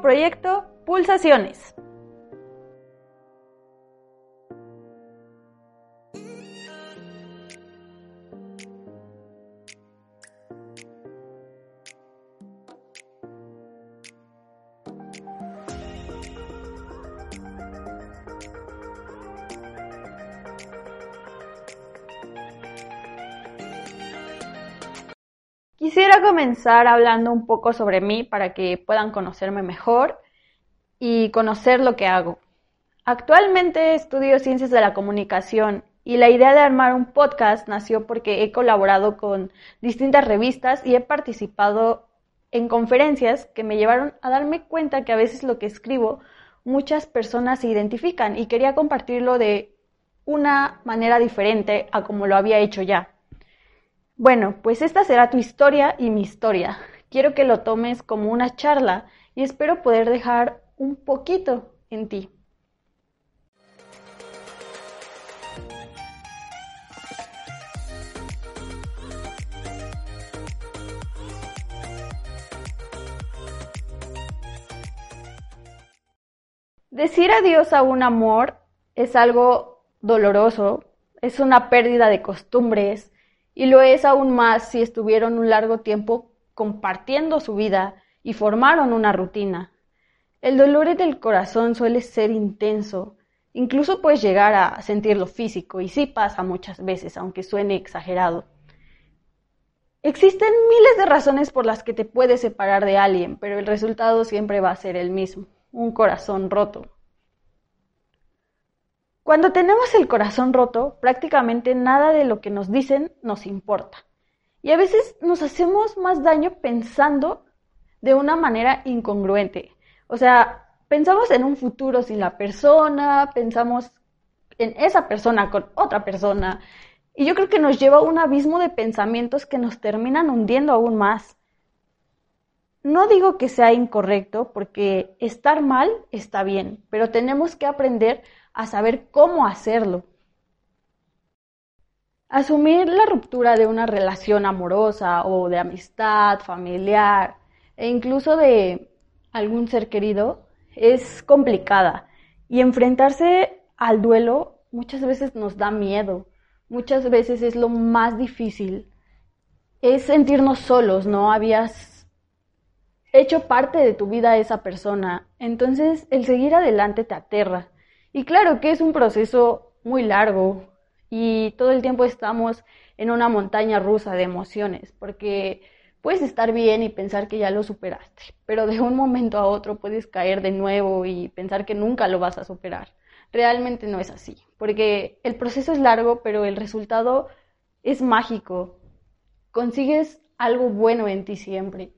proyecto Pulsaciones. Quisiera comenzar hablando un poco sobre mí para que puedan conocerme mejor y conocer lo que hago. Actualmente estudio ciencias de la comunicación y la idea de armar un podcast nació porque he colaborado con distintas revistas y he participado en conferencias que me llevaron a darme cuenta que a veces lo que escribo muchas personas se identifican y quería compartirlo de una manera diferente a como lo había hecho ya. Bueno, pues esta será tu historia y mi historia. Quiero que lo tomes como una charla y espero poder dejar un poquito en ti. Decir adiós a un amor es algo doloroso, es una pérdida de costumbres y lo es aún más si estuvieron un largo tiempo compartiendo su vida y formaron una rutina. El dolor en el corazón suele ser intenso, incluso puedes llegar a sentirlo físico y sí pasa muchas veces, aunque suene exagerado. Existen miles de razones por las que te puedes separar de alguien, pero el resultado siempre va a ser el mismo, un corazón roto. Cuando tenemos el corazón roto, prácticamente nada de lo que nos dicen nos importa. Y a veces nos hacemos más daño pensando de una manera incongruente. O sea, pensamos en un futuro sin la persona, pensamos en esa persona con otra persona. Y yo creo que nos lleva a un abismo de pensamientos que nos terminan hundiendo aún más. No digo que sea incorrecto, porque estar mal está bien, pero tenemos que aprender a saber cómo hacerlo. Asumir la ruptura de una relación amorosa o de amistad, familiar e incluso de algún ser querido es complicada. Y enfrentarse al duelo muchas veces nos da miedo, muchas veces es lo más difícil, es sentirnos solos, no habías hecho parte de tu vida esa persona, entonces el seguir adelante te aterra. Y claro que es un proceso muy largo y todo el tiempo estamos en una montaña rusa de emociones, porque puedes estar bien y pensar que ya lo superaste, pero de un momento a otro puedes caer de nuevo y pensar que nunca lo vas a superar. Realmente no es así, porque el proceso es largo, pero el resultado es mágico. Consigues algo bueno en ti siempre.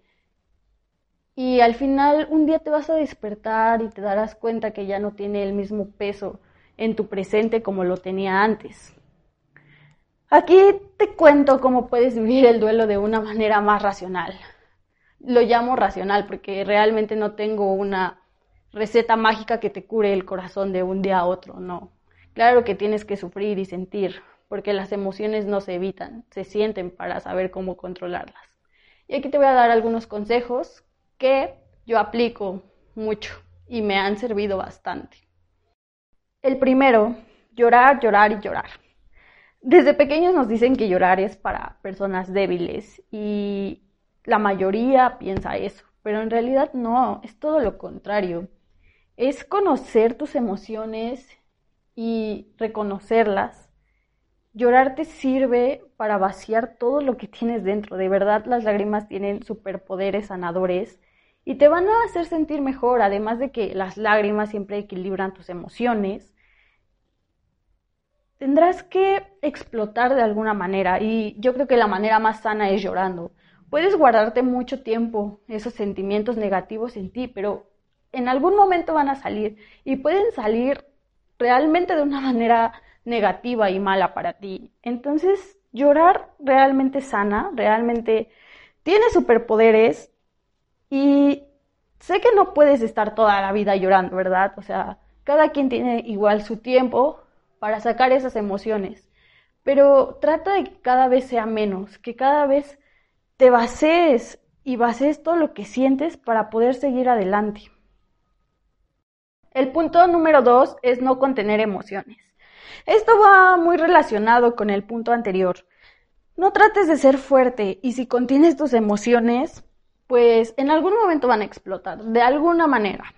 Y al final un día te vas a despertar y te darás cuenta que ya no tiene el mismo peso en tu presente como lo tenía antes. Aquí te cuento cómo puedes vivir el duelo de una manera más racional. Lo llamo racional porque realmente no tengo una receta mágica que te cure el corazón de un día a otro, no. Claro que tienes que sufrir y sentir, porque las emociones no se evitan, se sienten para saber cómo controlarlas. Y aquí te voy a dar algunos consejos que yo aplico mucho y me han servido bastante. El primero, llorar, llorar y llorar. Desde pequeños nos dicen que llorar es para personas débiles y la mayoría piensa eso, pero en realidad no, es todo lo contrario. Es conocer tus emociones y reconocerlas Llorar te sirve para vaciar todo lo que tienes dentro. De verdad, las lágrimas tienen superpoderes sanadores y te van a hacer sentir mejor, además de que las lágrimas siempre equilibran tus emociones. Tendrás que explotar de alguna manera y yo creo que la manera más sana es llorando. Puedes guardarte mucho tiempo esos sentimientos negativos en ti, pero en algún momento van a salir y pueden salir realmente de una manera negativa y mala para ti. Entonces, llorar realmente sana, realmente tiene superpoderes y sé que no puedes estar toda la vida llorando, ¿verdad? O sea, cada quien tiene igual su tiempo para sacar esas emociones, pero trata de que cada vez sea menos, que cada vez te bases y bases todo lo que sientes para poder seguir adelante. El punto número dos es no contener emociones. Esto va muy relacionado con el punto anterior. No trates de ser fuerte y si contienes tus emociones, pues en algún momento van a explotar, de alguna manera.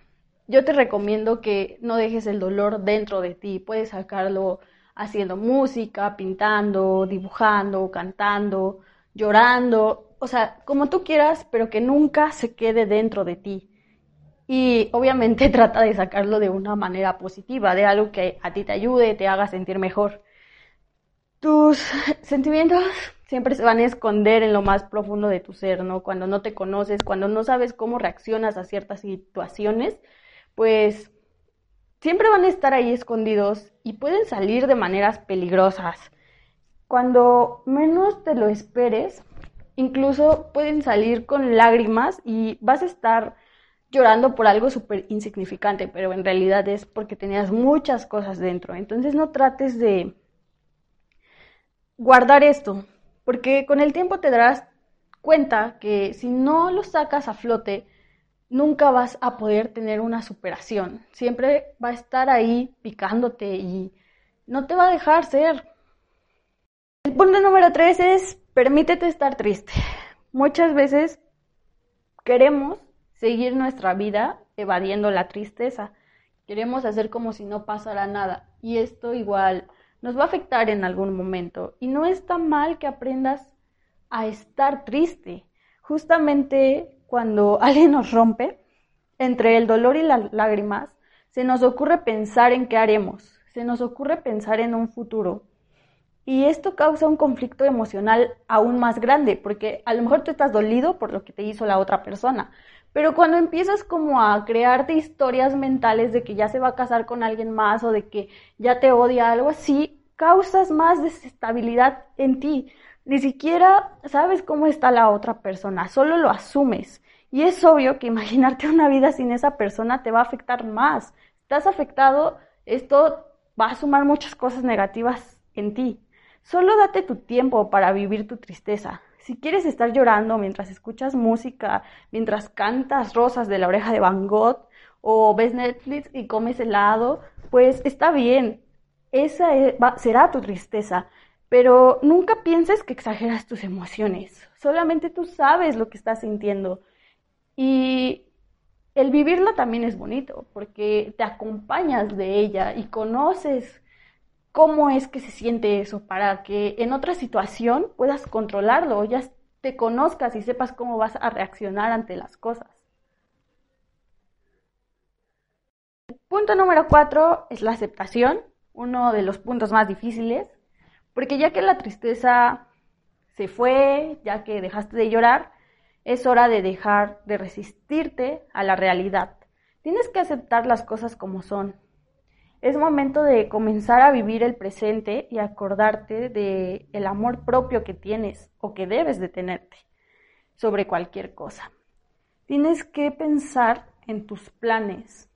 Yo te recomiendo que no dejes el dolor dentro de ti, puedes sacarlo haciendo música, pintando, dibujando, cantando, llorando, o sea, como tú quieras, pero que nunca se quede dentro de ti. Y obviamente trata de sacarlo de una manera positiva, de algo que a ti te ayude, te haga sentir mejor. Tus sentimientos siempre se van a esconder en lo más profundo de tu ser, ¿no? Cuando no te conoces, cuando no sabes cómo reaccionas a ciertas situaciones, pues siempre van a estar ahí escondidos y pueden salir de maneras peligrosas. Cuando menos te lo esperes, incluso pueden salir con lágrimas y vas a estar llorando por algo súper insignificante, pero en realidad es porque tenías muchas cosas dentro. Entonces no trates de guardar esto, porque con el tiempo te darás cuenta que si no lo sacas a flote, nunca vas a poder tener una superación. Siempre va a estar ahí picándote y no te va a dejar ser. El punto número tres es permítete estar triste. Muchas veces queremos seguir nuestra vida evadiendo la tristeza. Queremos hacer como si no pasara nada y esto igual nos va a afectar en algún momento y no está mal que aprendas a estar triste. Justamente cuando alguien nos rompe, entre el dolor y las lágrimas, se nos ocurre pensar en qué haremos, se nos ocurre pensar en un futuro. Y esto causa un conflicto emocional aún más grande, porque a lo mejor tú estás dolido por lo que te hizo la otra persona, pero cuando empiezas como a crearte historias mentales de que ya se va a casar con alguien más o de que ya te odia algo así, causas más desestabilidad en ti. Ni siquiera sabes cómo está la otra persona, solo lo asumes. Y es obvio que imaginarte una vida sin esa persona te va a afectar más. Estás afectado, esto va a sumar muchas cosas negativas en ti. Solo date tu tiempo para vivir tu tristeza. Si quieres estar llorando mientras escuchas música, mientras cantas rosas de la oreja de Van Gogh o ves Netflix y comes helado, pues está bien. Esa e, será tu tristeza. Pero nunca pienses que exageras tus emociones. Solamente tú sabes lo que estás sintiendo. Y el vivirla también es bonito porque te acompañas de ella y conoces cómo es que se siente eso para que en otra situación puedas controlarlo, ya te conozcas y sepas cómo vas a reaccionar ante las cosas. punto número cuatro es la aceptación, uno de los puntos más difíciles, porque ya que la tristeza se fue, ya que dejaste de llorar, es hora de dejar de resistirte a la realidad. Tienes que aceptar las cosas como son, es momento de comenzar a vivir el presente y acordarte de el amor propio que tienes o que debes de tenerte sobre cualquier cosa. Tienes que pensar en tus planes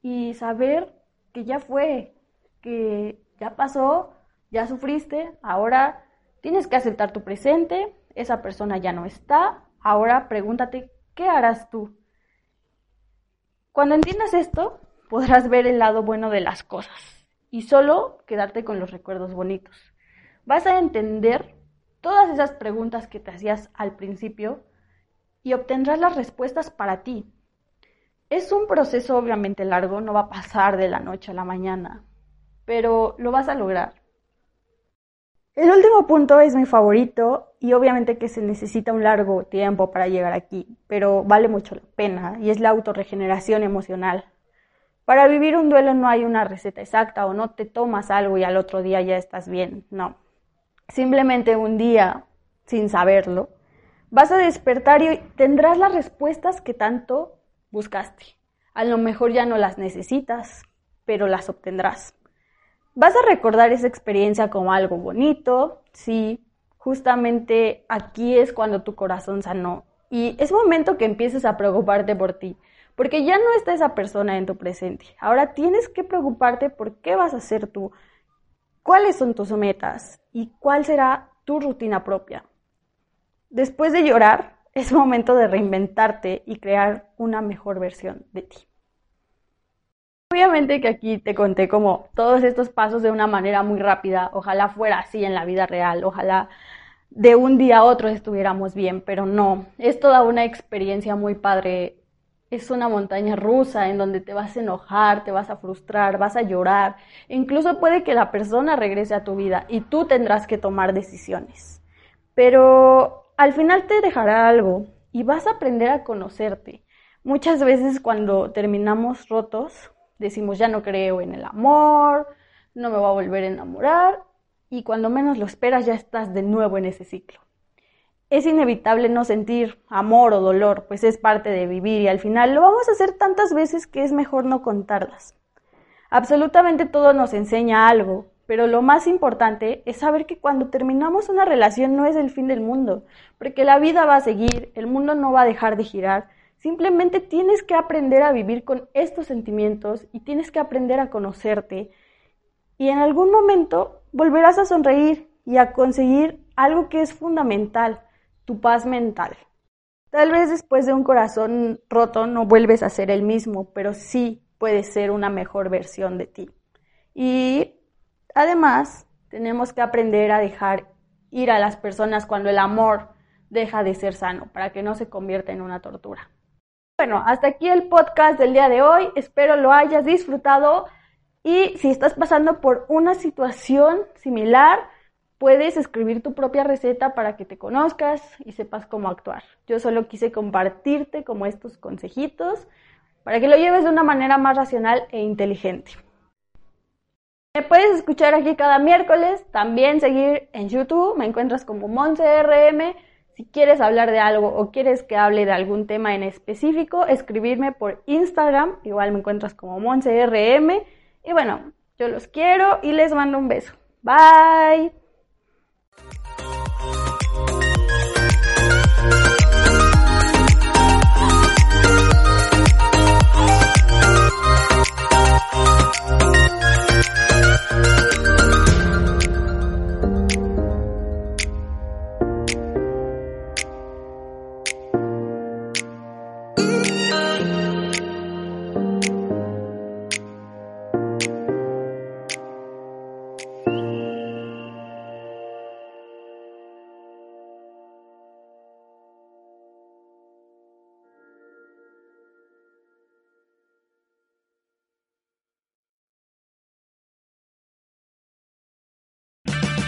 y saber que ya fue, que ya pasó, ya sufriste, ahora tienes que aceptar tu presente, esa persona ya no está, ahora pregúntate, ¿qué harás tú? Cuando entiendas esto, podrás ver el lado bueno de las cosas y solo quedarte con los recuerdos bonitos. Vas a entender todas esas preguntas que te hacías al principio y obtendrás las respuestas para ti. Es un proceso obviamente largo, no va a pasar de la noche a la mañana, pero lo vas a lograr. El último punto es mi favorito y obviamente que se necesita un largo tiempo para llegar aquí, pero vale mucho la pena y es la autorregeneración emocional. Para vivir un duelo no hay una receta exacta o no te tomas algo y al otro día ya estás bien, no. Simplemente un día, sin saberlo, vas a despertar y tendrás las respuestas que tanto buscaste. A lo mejor ya no las necesitas, pero las obtendrás. Vas a recordar esa experiencia como algo bonito, sí, justamente aquí es cuando tu corazón sanó. Y es momento que empieces a preocuparte por ti, porque ya no está esa persona en tu presente. Ahora tienes que preocuparte por qué vas a hacer tú, cuáles son tus metas y cuál será tu rutina propia. Después de llorar, es momento de reinventarte y crear una mejor versión de ti. Obviamente que aquí te conté como todos estos pasos de una manera muy rápida, ojalá fuera así en la vida real, ojalá de un día a otro estuviéramos bien, pero no, es toda una experiencia muy padre, es una montaña rusa en donde te vas a enojar, te vas a frustrar, vas a llorar, incluso puede que la persona regrese a tu vida y tú tendrás que tomar decisiones, pero al final te dejará algo y vas a aprender a conocerte. Muchas veces cuando terminamos rotos, decimos ya no creo en el amor, no me voy a volver a enamorar y cuando menos lo esperas ya estás de nuevo en ese ciclo. Es inevitable no sentir amor o dolor, pues es parte de vivir y al final lo vamos a hacer tantas veces que es mejor no contarlas. Absolutamente todo nos enseña algo, pero lo más importante es saber que cuando terminamos una relación no es el fin del mundo, porque la vida va a seguir, el mundo no va a dejar de girar Simplemente tienes que aprender a vivir con estos sentimientos y tienes que aprender a conocerte. Y en algún momento volverás a sonreír y a conseguir algo que es fundamental, tu paz mental. Tal vez después de un corazón roto no vuelves a ser el mismo, pero sí puedes ser una mejor versión de ti. Y además tenemos que aprender a dejar ir a las personas cuando el amor deja de ser sano, para que no se convierta en una tortura. Bueno, hasta aquí el podcast del día de hoy. Espero lo hayas disfrutado. Y si estás pasando por una situación similar, puedes escribir tu propia receta para que te conozcas y sepas cómo actuar. Yo solo quise compartirte como estos consejitos para que lo lleves de una manera más racional e inteligente. Me puedes escuchar aquí cada miércoles, también seguir en YouTube, me encuentras como MonseRM si quieres hablar de algo o quieres que hable de algún tema en específico, escribirme por Instagram, igual me encuentras como MonseRM. Y bueno, yo los quiero y les mando un beso. Bye.